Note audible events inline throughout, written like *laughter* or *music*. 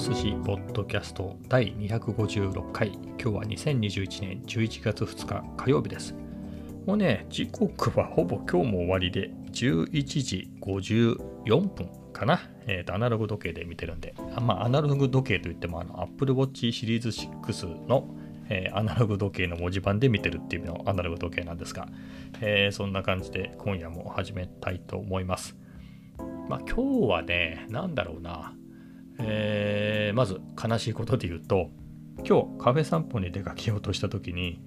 寿司ポッドキャスト第256回。今日は2021年11月2日火曜日です。もうね時刻はほぼ今日も終わりで11時54分かな、えーと、アナログ時計で見てるんで。あまあアナログ時計といってもあの Apple Watch シリーズ6の、えー、アナログ時計の文字盤で見てるっていう意味のアナログ時計なんですが、えー、そんな感じで今夜も始めたいと思います。まあ今日はね何だろうな。えー、まず悲しいことで言うと今日カフェ散歩に出かけようとした時に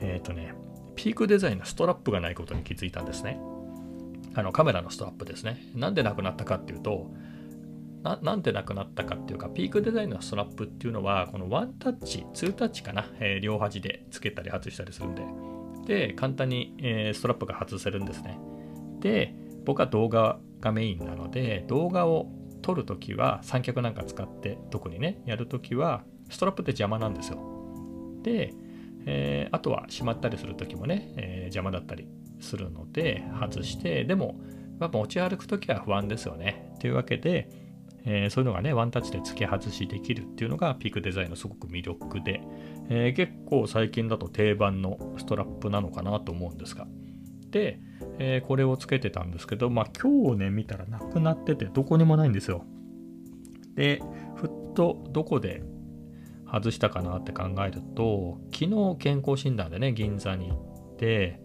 えっ、ー、とねピークデザインのストラップがないことに気づいたんですね。あのカメラのストラップですね。なんでなくなったかっていうとななんでなくなったかっていうかピークデザインのストラップっていうのはこのワンタッチツータッチかな、えー、両端でつけたり外したりするんで。で簡単に、えー、ストラップが外せるんですね。で僕は動画がメインなので動画を撮るときは三脚なんか使って特にねやるときはストラップって邪魔なんですよ。で、えー、あとはしまったりするときもね、えー、邪魔だったりするので外してでもやっぱ持ち歩くときは不安ですよね。というわけで、えー、そういうのがねワンタッチで付け外しできるっていうのがピークデザインのすごく魅力で、え、結構最近だと定番のストラップなのかなと思うんですが、えー、これをつけてたんですけど、まあ今日ね、見たらなくなってて、どこにもないんですよ。で、ふっとどこで外したかなって考えると、昨日健康診断でね、銀座に行って、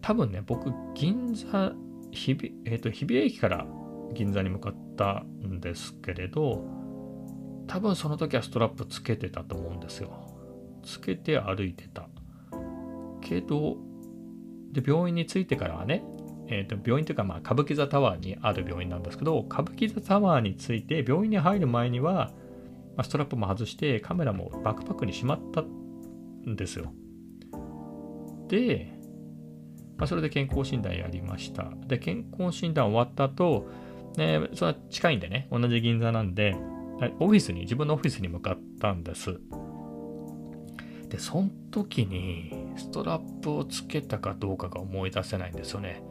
多分ね、僕、銀座、日比,、えーと、日比谷駅から銀座に向かったんですけれど、多分その時はストラップつけてたと思うんですよ。つけて歩いてた。けど、で病院に着いてからはね、えー、と病院というかまあ歌舞伎座タワーにある病院なんですけど歌舞伎座タワーに着いて病院に入る前には、まあ、ストラップも外してカメラもバックパックにしまったんですよ。で、まあ、それで健康診断やりました。で健康診断終わった後、ね、それは近いんでね同じ銀座なんでオフィスに自分のオフィスに向かったんです。でその時にストラップをつけたかどうかが思い出せないんですよね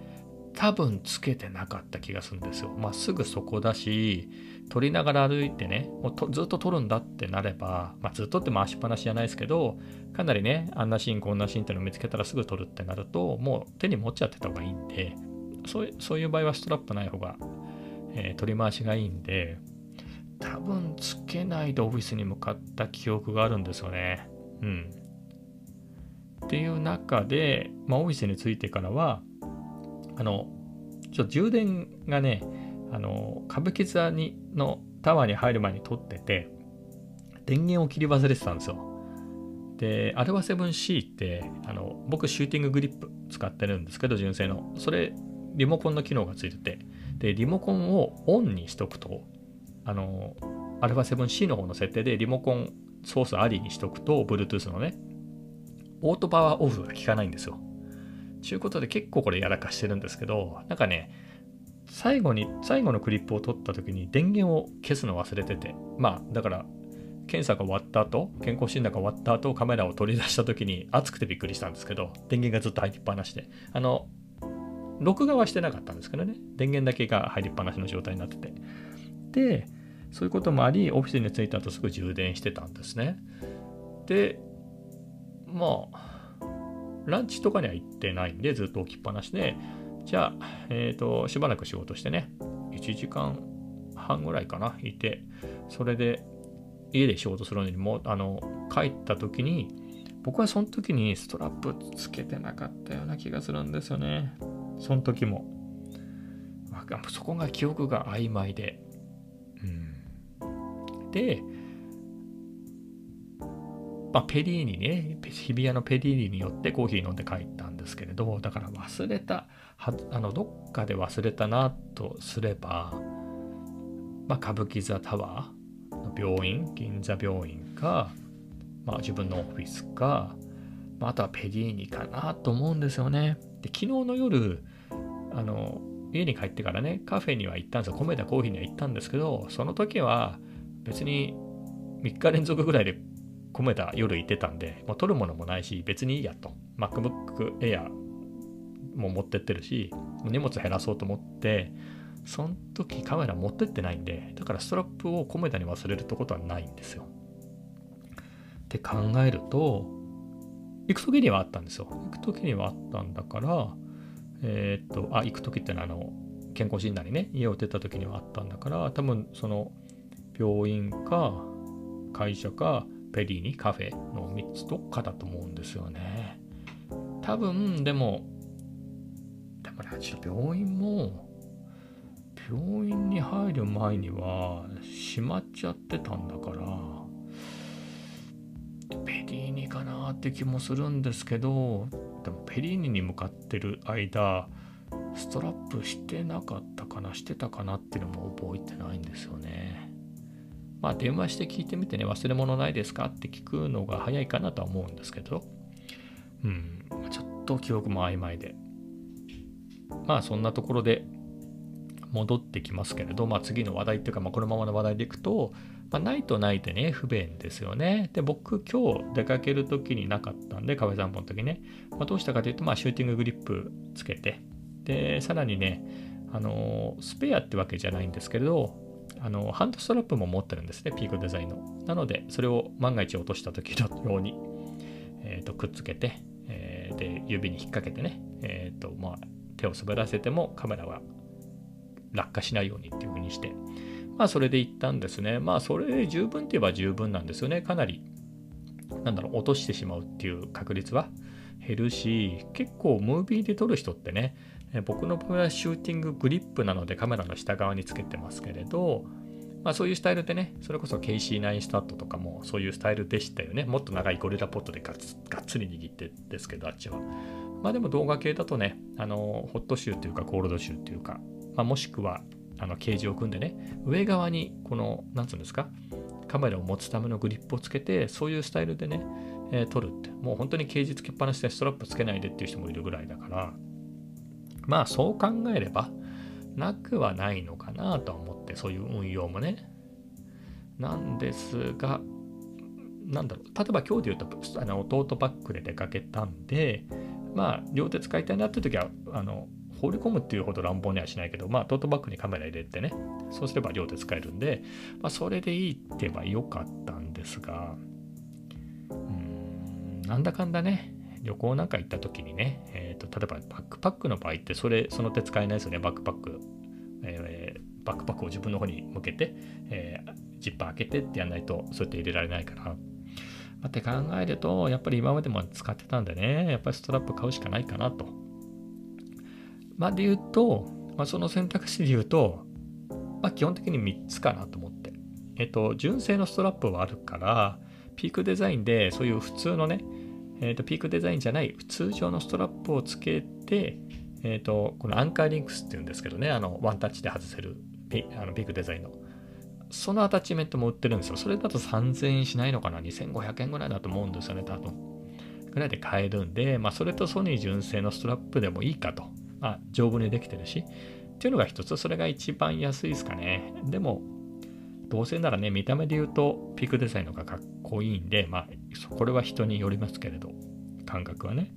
多分つけてなかった気がするんですよ。まあ、すぐそこだし、撮りながら歩いてね、もうずっと撮るんだってなれば、まあ、ずっとって回しっぱなしじゃないですけど、かなりね、あんなシーン、こんなシーンっていうのを見つけたらすぐ撮るってなると、もう手に持っちゃってた方がいいんで、そういうそういう場合はストラップない方が、えー、取り回しがいいんで、多分つけないでオフィスに向かった記憶があるんですよね。うん。っていう中で、まあ、オフィスに着いてからは、あの、ちょっと充電がね、あの、歌舞伎座にのタワーに入る前に撮ってて、電源を切り忘れてたんですよ。で、アルファ 7C って、あの、僕シューティンググリップ使ってるんですけど、純正の。それ、リモコンの機能がついてて、で、リモコンをオンにしとくと、あの、アルファ 7C の方の設定でリモコンソースありにしとくと、Bluetooth のね、オートパワーオフが効かないんですよ。ちゅうことで結構これやらかしてるんですけど、なんかね、最後に、最後のクリップを取った時に電源を消すの忘れてて、まあ、だから、検査が終わった後、健康診断が終わった後、カメラを取り出した時に熱くてびっくりしたんですけど、電源がずっと入りっぱなしで、あの、録画はしてなかったんですけどね、電源だけが入りっぱなしの状態になってて。で、そういうこともあり、オフィスに着いた後すぐ充電してたんですね。で、まあ、ランチとかには行ってないんで、ずっと置きっぱなしで、じゃあ、えっ、ー、と、しばらく仕事してね、1時間半ぐらいかな、いて、それで家で仕事するのにも、あの、帰った時に、僕はその時にストラップつけてなかったような気がするんですよね。その時も。そこが記憶が曖昧で。うん、で、まあ、ペリーニね、日比谷のペリーニによってコーヒー飲んで帰ったんですけれど、だから忘れた、はあのどっかで忘れたなとすれば、まあ、歌舞伎座タワーの病院、銀座病院か、まあ、自分のオフィスか、まあ、あとはペリーニかなと思うんですよね。で、昨日の夜、あの、家に帰ってからね、カフェには行ったんですよ。米田コーヒーには行ったんですけど、その時は別に3日連続ぐらいで込めた夜行ってたんで、もう取るものもないし、別にいいやと。MacBook Air も持ってってるし、荷物減らそうと思って、その時カメラ持ってってないんで、だからストラップをコメダに忘れるってことはないんですよ。って考えると、行く時にはあったんですよ。行く時にはあったんだから、えー、っと、あ、行く時ってのはあの、健康診断にね、家を出た時にはあったんだから、多分その病院か会社かペリーにカフェの3つどっかだと思うんですよね。多分、でも、でもね、ちょっと病院も、病院に入る前には閉まっちゃってたんだから、ペリーニかなって気もするんですけど、でもペリーニに向かってる間、ストラップしてなかったかな、してたかなっていうのも覚えてないんですよね。まあ電話して聞いてみてね、忘れ物ないですかって聞くのが早いかなとは思うんですけど、うん、ちょっと記憶も曖昧で。まあそんなところで戻ってきますけれど、まあ次の話題っていうか、まあこのままの話題でいくと、まあ、ないとないでね、不便ですよね。で、僕今日出かける時になかったんで、壁散歩の時ね、まあ、どうしたかというと、まあシューティンググリップつけて、で、さらにね、あの、スペアってわけじゃないんですけれど、あの、ハンドストラップも持ってるんですね、ピークデザインの。なので、それを万が一落とした時のように、えー、とくっつけて、えー、で、指に引っ掛けてね、えっ、ー、と、まあ、手を滑らせてもカメラは落下しないようにっていう風にして、まあ、それで行ったんですね。まあ、それ十分って言えば十分なんですよね。かなり、なんだろう、落としてしまうっていう確率は減るし、結構ムービーで撮る人ってね、え僕の場合はシューティンググリップなのでカメラの下側につけてますけれど、まあ、そういうスタイルでね、それこそ KC9 スタットとかもそういうスタイルでしたよね。もっと長いゴリラポットでガッがっつり握ってですけど、あっちは。まあでも動画系だとね、あの、ホットシューというかコールドシューというか、まあ、もしくはあのケージを組んでね、上側にこの、なんつうんですか、カメラを持つためのグリップをつけて、そういうスタイルでね、えー、撮るって、もう本当にケージつけっぱなしでストラップつけないでっていう人もいるぐらいだから、まあそう考えればなくはないのかなと思ってそういう運用もね。なんですがなんだろう。例えば今日で言うとあのトートバッグで出かけたんでまあ両手使いたいなって時はあの放り込むっていうほど乱暴にはしないけど、まあ、トートバッグにカメラ入れてね、そうすれば両手使えるんで、まあ、それでいいって言えばよかったんですが、うーん、なんだかんだね、旅行なんか行った時にね、えーと、例えばバックパックの場合ってそれその手使えないですよね。バックパック、えー、バックパックを自分の方に向けて、えー、ジッパー開けてってやんないとそうやって入れられないから、まあ、って考えるとやっぱり今までも使ってたんでねやっぱりストラップ買うしかないかなと。まあで言うと、まあ、その選択肢で言うと、まあ、基本的に3つかなと思って。えっ、ー、と純正のストラップはあるからピークデザインでそういう普通のねえーと、ピークデザインじゃない通常のストラップをつけて、えーと、このアンカーリンクスっていうんですけどねあのワンタッチで外せるピあのピークデザインの。そのアタッチメントも売ってるんですよ。それだと3000円しないのかな？2500円ぐらいだと思うんですよね多分。ぐらいで買えるんで、まあ、それとソニー純正のストラップでもいいかと、まあ、丈夫にできてるし。っていうのが一つ。それが一番安いですかね。でもどうせならね、見た目で言うとピークデザインのがかっこいんで、まあ、これは人によりますけれど、感覚はね。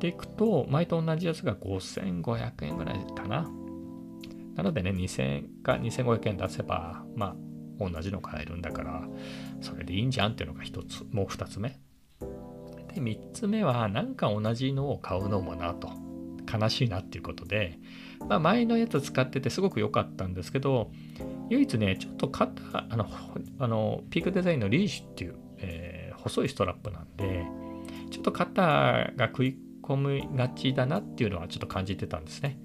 でいくと、前と同じやつが5500円ぐらいかな。なのでね、2000か2500円出せば、まあ、同じの買えるんだから、それでいいんじゃんっていうのが一つ、もう二つ目。で、三つ目は、なんか同じのを買うのもなと。悲しいなっていうことで、まあ、前のやつ使っててすごく良かったんですけど、唯一ね、ちょっと肩、あの、あのピークデザインのリーシュっていう、えー、細いストラップなんで、ちょっと肩が食い込みがちだなっていうのはちょっと感じてたんですね。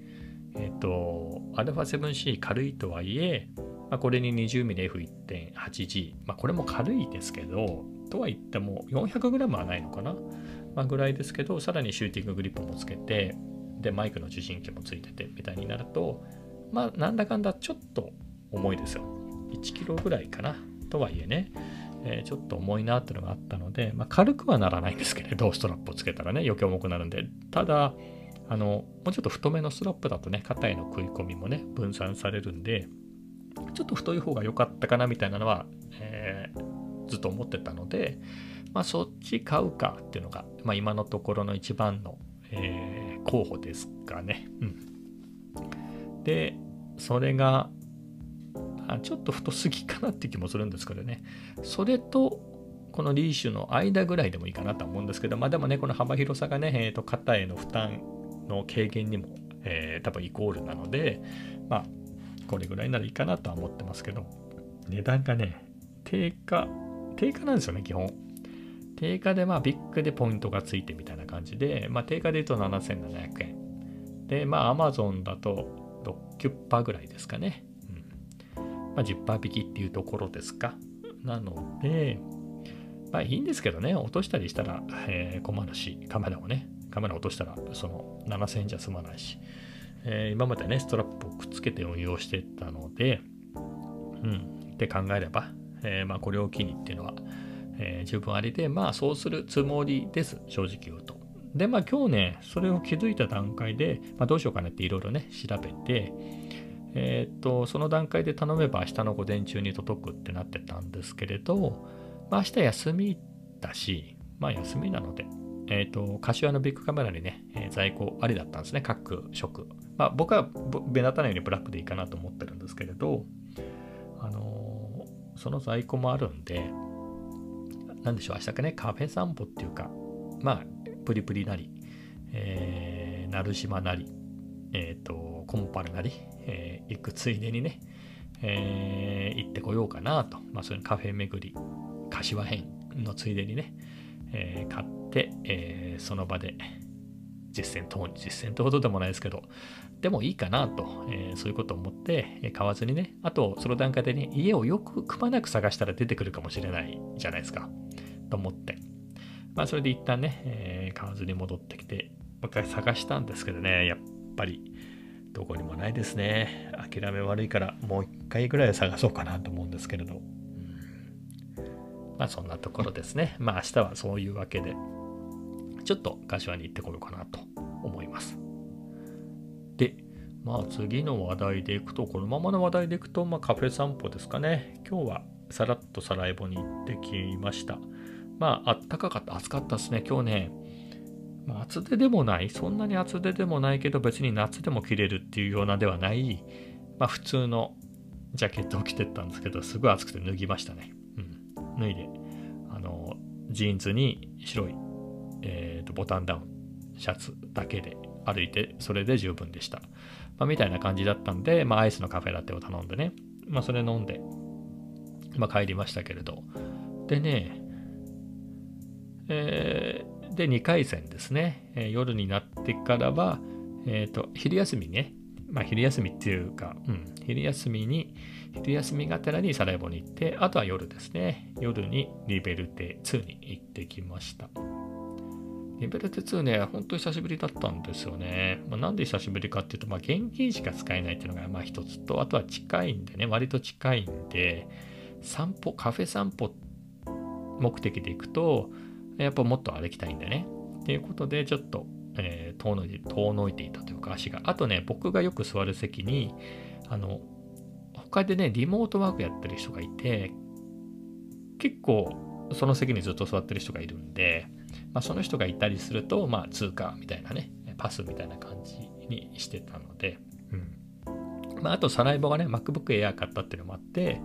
えっ、ー、と、α7C 軽いとはいえ、まあ、これに 20mmF1.8G、まあ、これも軽いですけど、とは言っても 400g はないのかな、まあ、ぐらいですけど、さらにシューティンググリップもつけて、で、マイクの受信機もついててみたいになると、まあ、なんだかんだちょっと重いですよ。1キロぐらいかな。とはいえね、えー、ちょっと重いなっていうのがあったので、まあ、軽くはならないんですけれど、*laughs* ストラップをつけたらね、余計重くなるんで、ただ、あの、もうちょっと太めのストラップだとね、肩への食い込みもね、分散されるんで、ちょっと太い方が良かったかなみたいなのは、えー、ずっと思ってたので、まあ、そっち買うかっていうのが、まあ、今のところの一番の、えー、候補ですかね。うん。で、それがあちょっと太すぎかなって気もするんですけどね。それとこのリーシュの間ぐらいでもいいかなと思うんですけどまあでもねこの幅広さがね、えー、と肩への負担の軽減にも、えー、多分イコールなのでまあこれぐらいならいいかなとは思ってますけど値段がね定価定価なんですよね基本。定価でまあビッグでポイントがついてみたいな感じで、まあ、定価で言うと7700円。でまあ Amazon だと6%ぐらいですかね。まあ、10%引きっていうところですか。なので、まあいいんですけどね、落としたりしたら、えー、困るし、カメラをね、カメラ落としたらその7000円じゃ済まないし、えー、今までね、ストラップをくっつけて運用してたので、うん、って考えれば、えー、まあこれを機にっていうのは、えー、十分ありで、まあそうするつもりです、正直言うと。で、まあ今日ね、それを気づいた段階で、まあ、どうしようかなっていろいろね、調べて、えっ、と、その段階で頼めば明日の午前中に届くってなってたんですけれど、まあ、明日休みだし、まあ休みなので、えっ、と、柏のビッグカメラにね、えー、在庫ありだったんですね、各色。まあ僕は目立たないようにブラックでいいかなと思ってるんですけれど、あのー、その在庫もあるんで、なんでしょう、明日かね、カフェ散歩っていうか、まあ、プリプリなり、えー、鳴島なり、えっ、ー、と、コンパルなり、えー、行くついでにね、えー、行ってこようかなと。まあ、そういうカフェ巡り、柏編のついでにね、えー、買って、え、その場で実践等、実践ってほどでもないですけど、でもいいかなと、え、そういうことを思って、え買わずにね、あと、その段階でね、家をよくくまなく探したら出てくるかもしれないじゃないですか、と思って。まあ、それで一旦ね、え買わずに戻ってきて、もう一回探したんですけどね、やっぱり、どこにもないですね。諦め悪いからもう一回ぐらい探そうかなと思うんですけれど。うん、まあそんなところですね。まあ明日はそういうわけで、ちょっと柏に行ってこようかなと思います。で、まあ次の話題でいくと、このままの話題でいくと、まあカフェ散歩ですかね。今日はさらっとサラエボに行ってきました。まああったかかった、暑かったですね。今日ね、厚手でもない、そんなに厚手でもないけど別に夏でも着れるっていうようなではない、まあ、普通のジャケットを着てったんですけど、すごい暑くて脱ぎましたね。うん。脱いで、あの、ジーンズに白い、えーと、ボタンダウン、シャツだけで歩いて、それで十分でした。まあ、みたいな感じだったんで、まあ、アイスのカフェラテを頼んでね、まあ、それ飲んで、まあ、帰りましたけれど。でね、えーで、2回戦ですね、えー、夜になってからは、えっ、ー、と、昼休みね、まあ、昼休みっていうか、うん、昼休みに、昼休みがてらにサラエボに行って、あとは夜ですね、夜にリベルテ2に行ってきました。リベルテ2ね、ほんと久しぶりだったんですよね。まあ、なんで久しぶりかっていうと、まあ、現金しか使えないっていうのがまあ一つと、あとは近いんでね、割と近いんで、散歩、カフェ散歩目的で行くと、やっぱもっと歩きたいんだね。っていうことで、ちょっと、えー、遠のいて、遠のいていたというか足が。あとね、僕がよく座る席に、あの、他でね、リモートワークやってる人がいて、結構、その席にずっと座ってる人がいるんで、まあ、その人がいたりすると、まあ、通過みたいなね、パスみたいな感じにしてたので、うん。まあ、あと、サライボがね、MacBook Air 買ったっていうのもあって、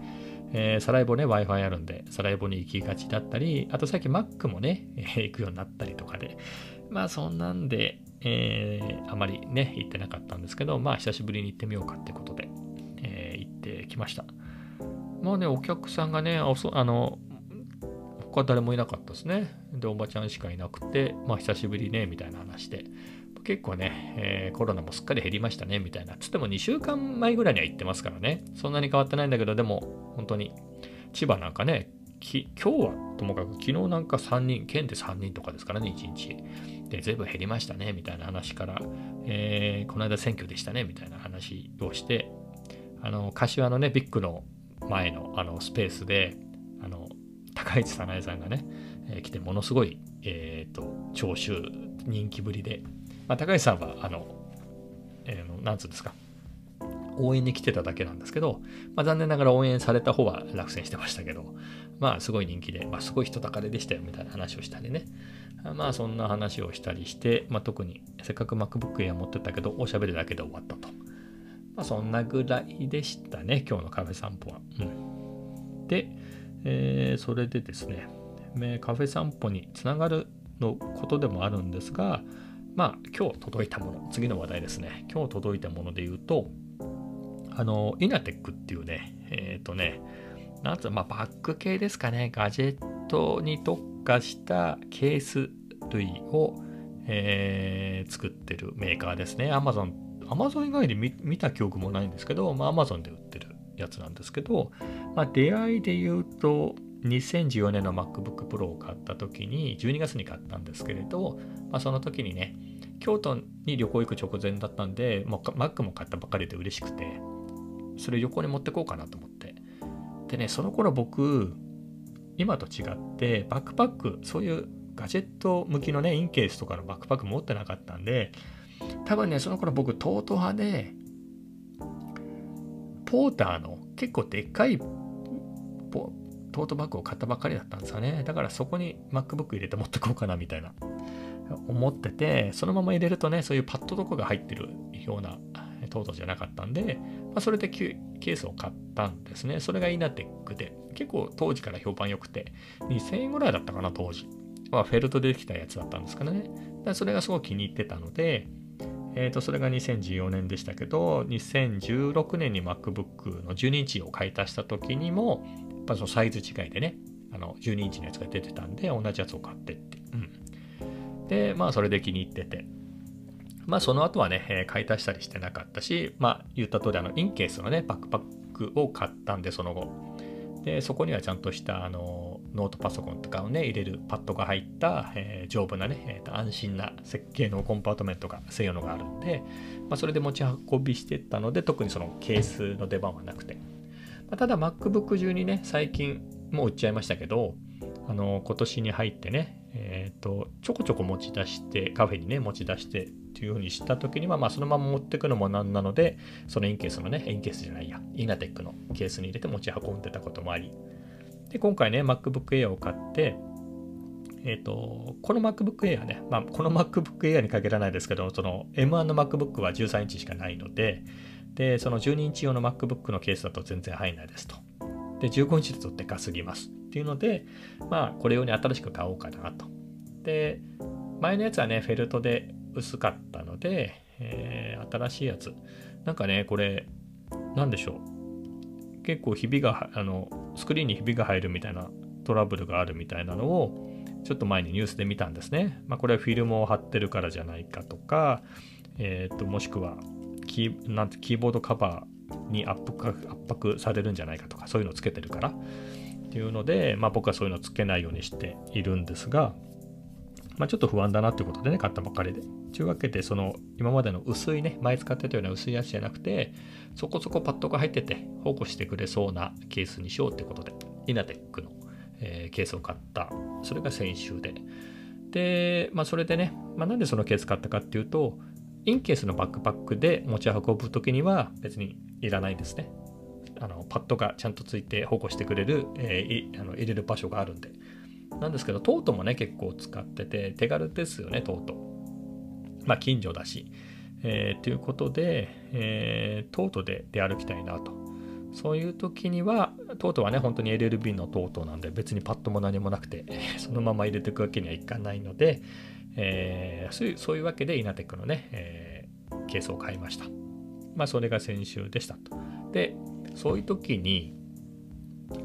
えー、サライボね、Wi-Fi あるんで、サライボに行きがちだったり、あと最近 Mac もね、えー、行くようになったりとかで、まあそんなんで、えー、あまりね、行ってなかったんですけど、まあ久しぶりに行ってみようかってことで、え、行ってきました。まあね、お客さんがね、おそあの、他誰もいなかったですね。で、おばちゃんしかいなくて、まあ久しぶりね、みたいな話で、結構ね、えー、コロナもすっかり減りましたね、みたいな。つっても2週間前ぐらいには行ってますからね。そんなに変わってないんだけど、でも、本当に、千葉なんかね、今日はともかく昨日なんか3人、県で3人とかですからね、1日。で、全部減りましたね、みたいな話から、えー、この間選挙でしたね、みたいな話をして、あの、柏のね、ビッグの前のあのスペースで、あの、高市早苗さんがね、えー、来て、ものすごい、えっ、ー、と、聴衆、人気ぶりで、まあ、高橋さんは、あの、えー、なんつうんですか、応援に来てただけなんですけど、まあ、残念ながら応援された方は落選してましたけど、まあ、すごい人気で、まあ、すごい人だかれでしたよみたいな話をしたりね。まあ、そんな話をしたりして、まあ、特にせっかく MacBook Air 持ってたけど、おしゃべりだけで終わったと。まあ、そんなぐらいでしたね、今日のカフェ散歩は。うん、で、えー、それでですね、カフェ散歩につながるのことでもあるんですが、まあ、今日届いたもの、次の話題ですね。今日届いたもので言うと、あの、イナテックっていうね、えっ、ー、とね、なんつうまあ、バッグ系ですかね、ガジェットに特化したケース類を、えー、作ってるメーカーですね。Amazon、Amazon 以外で見た記憶もないんですけど、まあ、Amazon で売ってるやつなんですけど、まあ、出会いで言うと、2014年の MacBook Pro を買った時に、12月に買ったんですけれど、まあ、その時にね、京都に旅行行く直前だったんで、もう Mac も買ったばかりで嬉しくて、それ旅行に持ってこうかなと思って。でね、その頃僕、今と違って、バックパック、そういうガジェット向きのね、インケースとかのバックパック持ってなかったんで、多分ね、その頃僕、トート派で、ポーターの結構でっかいトートバッグを買ったばっかりだったんですよね。だからそこに MacBook 入れて持ってこうかなみたいな思ってて、そのまま入れるとね、そういうパッドとかが入ってるようなトートじゃなかったんで、まあ、それでケースを買ったんですね。それがイナテックで、結構当時から評判良くて、2000円ぐらいだったかな、当時。まあ、フェルトでできたやつだったんですかね。それがすごい気に入ってたので、えー、とそれが2014年でしたけど、2016年に MacBook の12インチを買い足した時にも、やっぱそのサイズ違いでね、あの12インチのやつが出てたんで、同じやつを買ってって。うん。で、まあそれで気に入ってて。まあその後はね、え買い足したりしてなかったし、まあ言った通りあのインケースのね、バックパックを買ったんで、その後。で、そこにはちゃんとしたあのノートパソコンとかをね、入れるパッドが入った、えー、丈夫なね、えー、安心な設計のコンパートメントが専用のがあるんで、まあ、それで持ち運びしてたので、特にそのケースの出番はなくて。ただ MacBook 中にね、最近もう売っちゃいましたけど、あの今年に入ってね、えっ、ー、と、ちょこちょこ持ち出して、カフェにね、持ち出してっていう風にした時には、まあそのまま持ってくのもなんなので、そのインケースのね、インケースじゃないや、イナテックのケースに入れて持ち運んでたこともあり、で、今回ね、MacBook Air を買って、えっ、ー、と、この MacBook Air ね、まあ、この MacBook Air に限らないですけど、その M1 の MacBook は13インチしかないので、で、その12インチ用の MacBook のケースだと全然入んないですと。で、15インチだとでかすぎます。っていうので、まあ、これ用に新しく買おうかなと。で、前のやつはね、フェルトで薄かったので、えー、新しいやつ。なんかね、これ、なんでしょう。結構ひびが、あの、スクリーンにひびが入るみたいなトラブルがあるみたいなのを、ちょっと前にニュースで見たんですね。まあ、これはフィルムを貼ってるからじゃないかとか、え、ー、と、もしくは、キーなんてキーボードカバーに圧迫圧迫されるんじゃないかとかそういうのをつけてるからっていうので、まあ、僕はそういうのつけないようにしているんですが、まあ、ちょっと不安だなっていうことでね買ったばっかりで。というわけでその今までの薄いね前使ってたような薄いやつじゃなくてそこそこパッドが入ってて保護してくれそうなケースにしようってことでイナテックの、えー、ケースを買ったそれが先週でで、まあ、それでね、まあ、なんでそのケース買ったかっていうとインケースのバックパックで持ち運ぶときには別にいらないですね。あのパッドがちゃんとついて保護してくれる、えー、あの入れる場所があるんで。なんですけど、トートもね、結構使ってて、手軽ですよね、トート。まあ、近所だし。えー、ということで、えー、トートで出歩きたいなと。そういう時には、トートはね、本当に LLB のトートなんで、別にパッドも何もなくて、*laughs* そのまま入れていくわけにはいかないので、えー、そういうそういうわけでイナテックのね、えー、ケースを買いました。まあ、それが先週でしたと。で、そういう時に、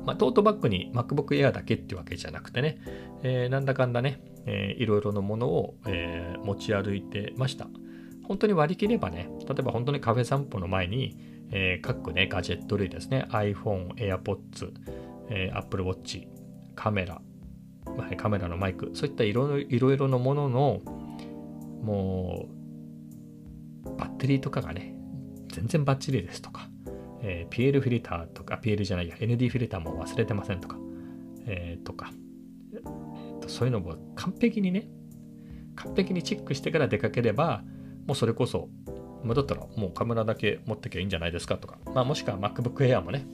まあ、トートバッグに MacBook Air だけっていうわけじゃなくてね、えー、なんだかんだね、えー、いろいろなものを、えー、持ち歩いてました。本当に割り切ればね、例えば本当にカフェ散歩の前に、えー、各ね、ガジェット類ですね、iPhone、AirPods、えー、Apple Watch、カメラ、カメラのマイク、そういったいろいろなものの、もう、バッテリーとかがね、全然バッチリですとか、えー、PL フィルターとか、PL じゃないや、ND フィルターも忘れてませんとか、えー、とか、えーと、そういうのも完璧にね、完璧にチェックしてから出かければ、もうそれこそ、もうだったらもうカメラだけ持ってきゃいいんじゃないですかとか、まあ、もしくは MacBook Air もね、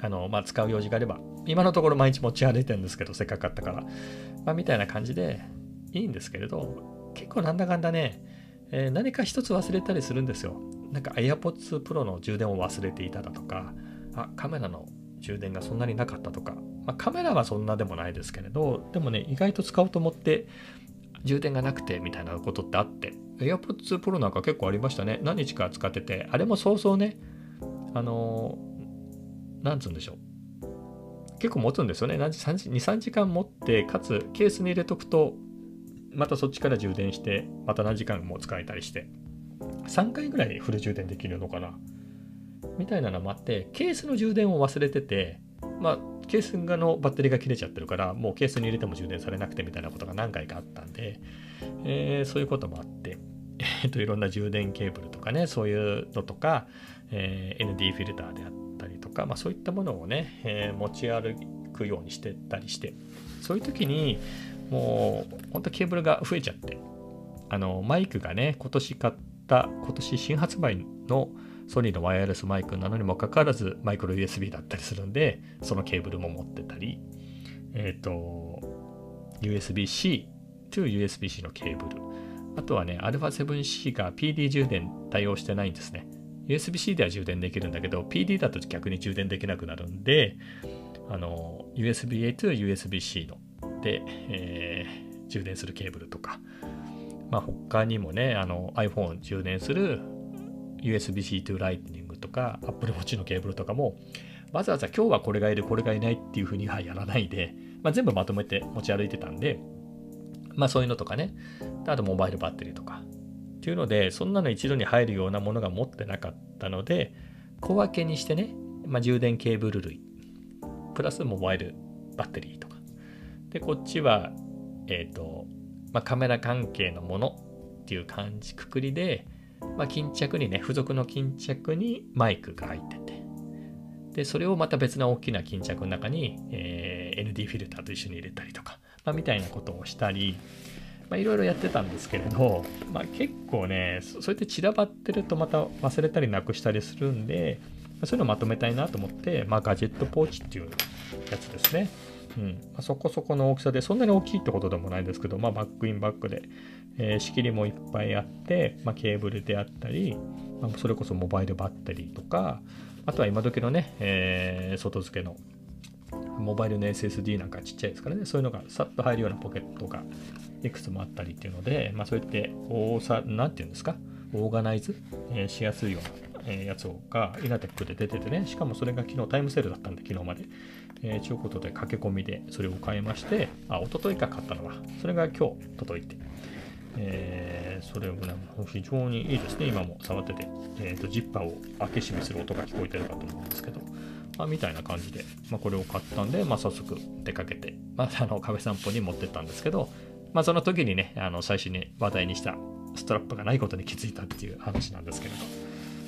あの、まあ、使う用事があれば、今のところ毎日持ち歩いてるんですけど、せっかく買ったから、まあ、みたいな感じでいいんですけれど、結構なんだかんだね、えー、何か一つ忘れたりするんですよ。なんか AirPods Pro の充電を忘れていただとか、あ、カメラの充電がそんなになかったとか、まあ、カメラはそんなでもないですけれど、でもね、意外と使おうと思って充電がなくてみたいなことってあって、AirPods Pro なんか結構ありましたね。何日か使ってて、あれもそうそうね、あのー、なんつうんでしょう。結構持つんですよね。2、3時間持って、かつケースに入れとくと、またそっちから充電して、また何時間も使えたりして、3回ぐらいフル充電できるのかな？みたいなのもあって、ケースの充電を忘れてて、まあ、ケースがのバッテリーが切れちゃってるから、もうケースに入れても充電されなくてみたいなことが何回かあったんで、えー、そういうこともあって、*laughs* えっと、いろんな充電ケーブルとかね、そういうのとか、えー、ND フィルターであったりとか、まあ、そういったものをね、えー、持ち歩くようにしてたりして、そういう時に、もう、本当ケーブルが増えちゃって、あの、マイクがね、今年買った、今年新発売のソニーのワイヤレスマイクなのにもかかわらずマイクロ USB だったりするんで、そのケーブルも持ってたり、えっ、ー、と、USB-C to USB-C のケーブル。あとはね、α7C が PD 充電対応してないんですね。USB-C では充電できるんだけど、PD だと逆に充電できなくなるんで、あの、USB-A to USB-C の、えー、充電するケーブルとか、まあ、他にもね、あの iPhone 充電する USB-C to Lightning とか Apple Watch のケーブルとかもわざわざ今日はこれがいるこれがいないっていうふうにはやらないで、まあ、全部まとめて持ち歩いてたんでまあそういうのとかね。あとモバイルバッテリーとか。っていうのでそんなの一度に入るようなものが持ってなかったので小分けにしてね、まあ、充電ケーブル類プラスモバイルバッテリーとでこっちはえっ、ー、と、まあ、カメラ関係のものっていう感じくくりでまあ、巾着にね、付属の巾着にマイクが入ってて、で、それをまた別な大きな巾着の中に、えー、ND フィルターと一緒に入れたりとか、まあ、みたいなことをしたり、まあ、いろいろやってたんですけれど、まあ、結構ね、そうやって散らばってるとまた忘れたりなくしたりするんで、そういうのをまとめたいなと思って、まあ、ガジェットポーチっていうやつですね。うん。まあ、そこそこの大きさで、そんなに大きいってことでもないですけど、まあ、バックインバックで、えー、仕切りもいっぱいあって、まあ、ケーブルであったり、まあ、それこそモバイルバッテリーとか、あとは今時のね、えー、外付けのモバイルの SSD なんかちっちゃいですからね、そういうのがさっと入るようなポケットがいくつもあったりっていうので、まあ、そうやって大さ、なんていうんですか、オーガナイズ、えー、しやすいような、え、やつがイナテックで出ててね、しかもそれが昨日タイムセールだったんで、昨日まで。えー、ということで駆け込みでそれを買いまして、あ、一昨日か買ったのは、それが今日届いて、えー、それをね、非常にいいですね、今も触ってて、えーと、ジッパーを開け閉めする音が聞こえてるかと思うんですけど、まあ、みたいな感じで、まあ、これを買ったんで、まあ、早速出かけて、まあ、あの壁散歩に持ってったんですけど、まあ、その時にね、あの最初に話題にしたストラップがないことに気づいたっていう話なんですけれど、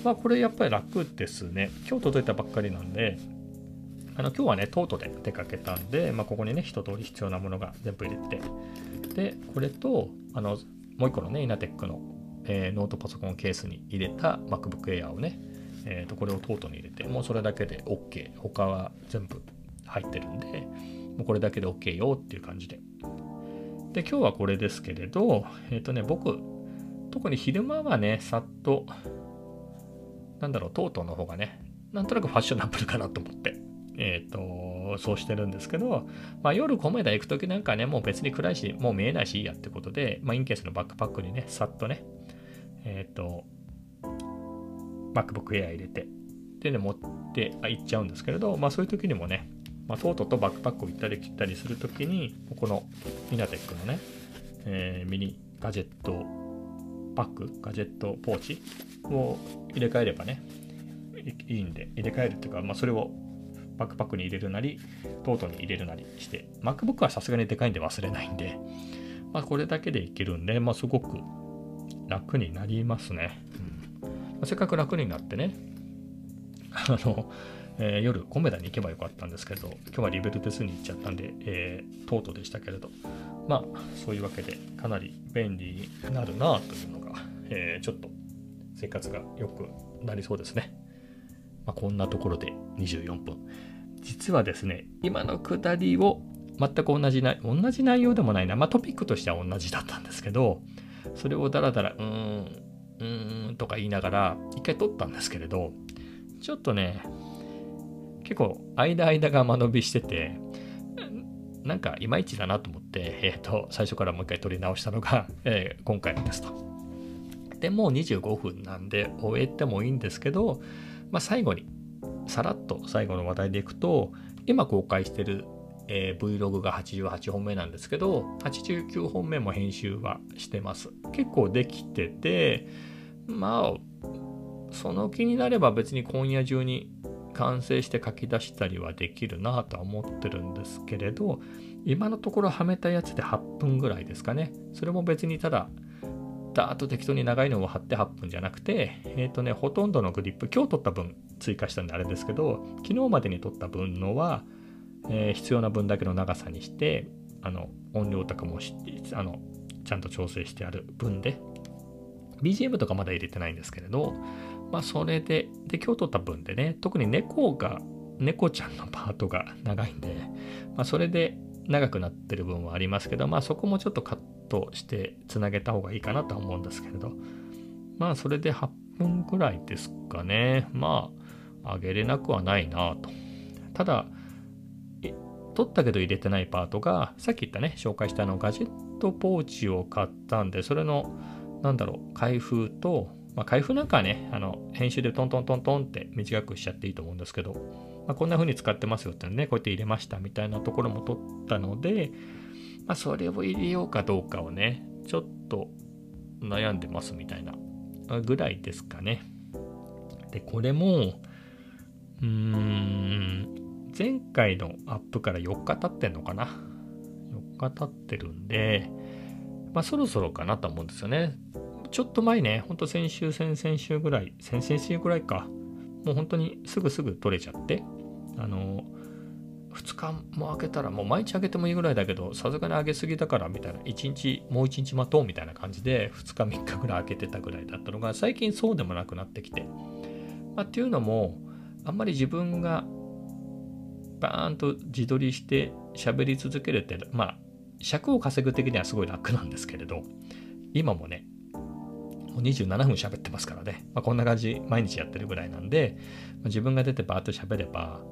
まあ、これやっぱり楽ですね。今日届いたばっかりなんで、あの今日はね、トートで出かけたんで、まあ、ここにね、一通り必要なものが全部入れて、で、これと、あの、もう一個のね、イナテックの、えー、ノートパソコンケースに入れた MacBook Air をね、えー、とこれをトートに入れて、もうそれだけで OK。他は全部入ってるんで、もうこれだけで OK よっていう感じで。で、今日はこれですけれど、えっ、ー、とね、僕、特に昼間はね、さっと、なんだろう、トートの方がね、なんとなくファッショナブルかなと思って、えっ、ー、と、そうしてるんですけど、まあ、夜米田行くときなんかね、もう別に暗いし、もう見えないしいいやってことで、まあ、インケースのバックパックにね、さっとね、えっ、ー、と、MacBook Air 入れて、でね、持って行っちゃうんですけれど、まあそういう時にもね、まあ、トートとバックパックを行ったり切ったりするときに、このミナテックのね、えー、ミニガジェットバッグ、ガジェットポーチを入れ替えればね、いいんで、入れ替えるっていうか、まあ、それをバックパックに入れるなり、トートに入れるなりして、MacBook はさすがにでかいんで忘れないんで、まあ、これだけでいけるんで、まあ、すごく楽になりますね。うんま、せっかく楽になってね、あの、えー、夜、コメダに行けばよかったんですけど、今日はリベルテスに行っちゃったんで、えー、トートでしたけれど、まあ、そういうわけで、かなり便利になるなというのが、えー、ちょっと生活が良くなりそうですね。まあ、こんなところで24分。実はですね、今のくだりを全く同じな、同じ内容でもないな、まあ、トピックとしては同じだったんですけど、それをダラダラ、うーん、うーんとか言いながら、一回撮ったんですけれど、ちょっとね、結構、間間が間延びしてて、なんかいまいちだなと思って、えっ、ー、と、最初からもう一回撮り直したのが、えー、今回ですと。でもう25分なんで終えてもいいんですけど、まあ、最後に、さらっと最後の話題でいくと、今公開してる、えー、Vlog が88本目なんですけど、89本目も編集はしてます。結構できてて、まあ、その気になれば別に今夜中に完成して書き出したりはできるなとは思ってるんですけれど今のところはめたやつで8分ぐらいですかねそれも別にただダーッと適当に長いのを貼って8分じゃなくてえっ、ー、とねほとんどのグリップ今日取った分追加したんであれですけど昨日までに取った分のは、えー、必要な分だけの長さにしてあの音量とかもあのちゃんと調整してある分で BGM とかまだ入れてないんですけれどまあ、それで、で、今日撮った分でね、特に猫が、猫ちゃんのパートが長いんで、まあ、それで長くなってる分はありますけど、まあ、そこもちょっとカットしてつなげた方がいいかなとは思うんですけれど、まあ、それで8分くらいですかね。まあ、上げれなくはないなと。ただ、撮ったけど入れてないパートが、さっき言ったね、紹介したあのガジェットポーチを買ったんで、それの、なんだろう、開封と、まあ、開封なんかはね、あの、編集でトントントントンって短くしちゃっていいと思うんですけど、まあ、こんな風に使ってますよってね、こうやって入れましたみたいなところも取ったので、まあ、それを入れようかどうかをね、ちょっと悩んでますみたいなぐらいですかね。で、これも、うーん、前回のアップから4日経ってんのかな？4日経ってるんで、まあそろそろかなと思うんですよね。ちょっと前ね、ほんと先週、先々週ぐらい、先々週ぐらいか、もう本当にすぐすぐ取れちゃって、あの、2日も開けたら、もう毎日開けてもいいぐらいだけど、さすがに開けすぎだからみたいな、1日、もう1日待とうみたいな感じで、2日、3日ぐらい開けてたぐらいだったのが、最近そうでもなくなってきて。まあ、っていうのも、あんまり自分がバーンと自撮りして喋り続けるって、まあ、尺を稼ぐ的にはすごい楽なんですけれど、今もね、もう27分喋ってますからね、まあ、こんな感じ毎日やってるぐらいなんで、まあ、自分が出てバーッと喋れば、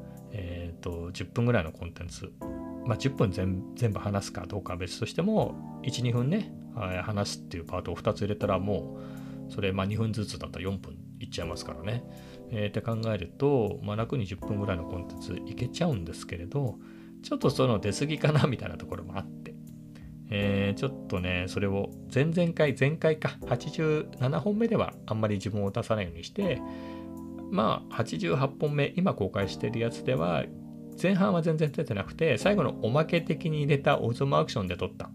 と10分ぐらいのコンテンツ、まあ、10分全部話すかどうかは別としても12分ね話すっていうパートを2つ入れたらもうそれまあ2分ずつだったら4分いっちゃいますからね。えー、って考えると、まあ、楽に10分ぐらいのコンテンツいけちゃうんですけれどちょっとその出過ぎかなみたいなところもあってえー、ちょっとね、それを前々回、前回か、87本目ではあんまり自分を出さないようにして、まあ、88本目、今公開してるやつでは、前半は全然出てなくて、最後のおまけ的に入れたオズムアクションで撮った、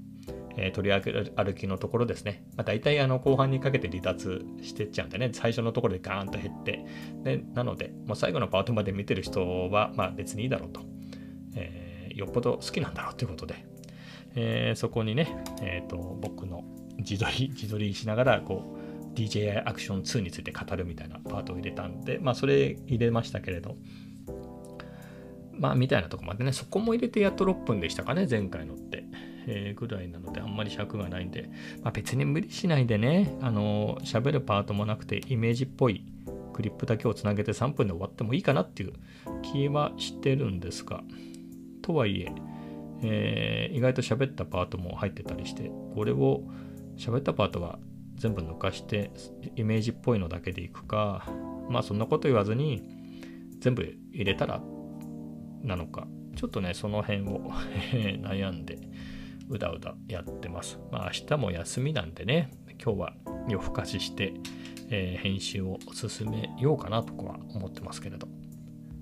えー、取り歩きのところですね。まあ、大体あの後半にかけて離脱してっちゃうんでね、最初のところでガーンと減って、でなので、もう最後のパートまで見てる人は、まあ別にいいだろうと。えー、よっぽど好きなんだろうということで、えー、そこにね、えーと、僕の自撮り自撮りしながらこう DJI アクション2について語るみたいなパートを入れたんでまあそれ入れましたけれどまあみたいなとこまでねそこも入れてやっと6分でしたかね前回のって、えー、ぐらいなのであんまり尺がないんで、まあ、別に無理しないでねあの喋るパートもなくてイメージっぽいクリップだけをつなげて3分で終わってもいいかなっていう気はしてるんですが。とはいええー、意外と喋ったパートも入ってたりしてこれを喋ったパートは全部抜かしてイメージっぽいのだけでいくかまあそんなこと言わずに全部入れたらなのかちょっとねその辺を *laughs* 悩んでうだうだやってますまあ明日も休みなんでね今日は夜更かしして、えー、編集を進めようかなとかは思ってますけれど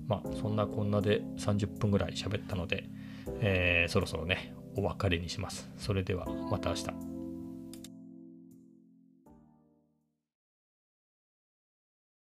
まあそんなこんなで30分ぐらい喋ったのでえー、そろそろね、お別れにします。それではまた明日。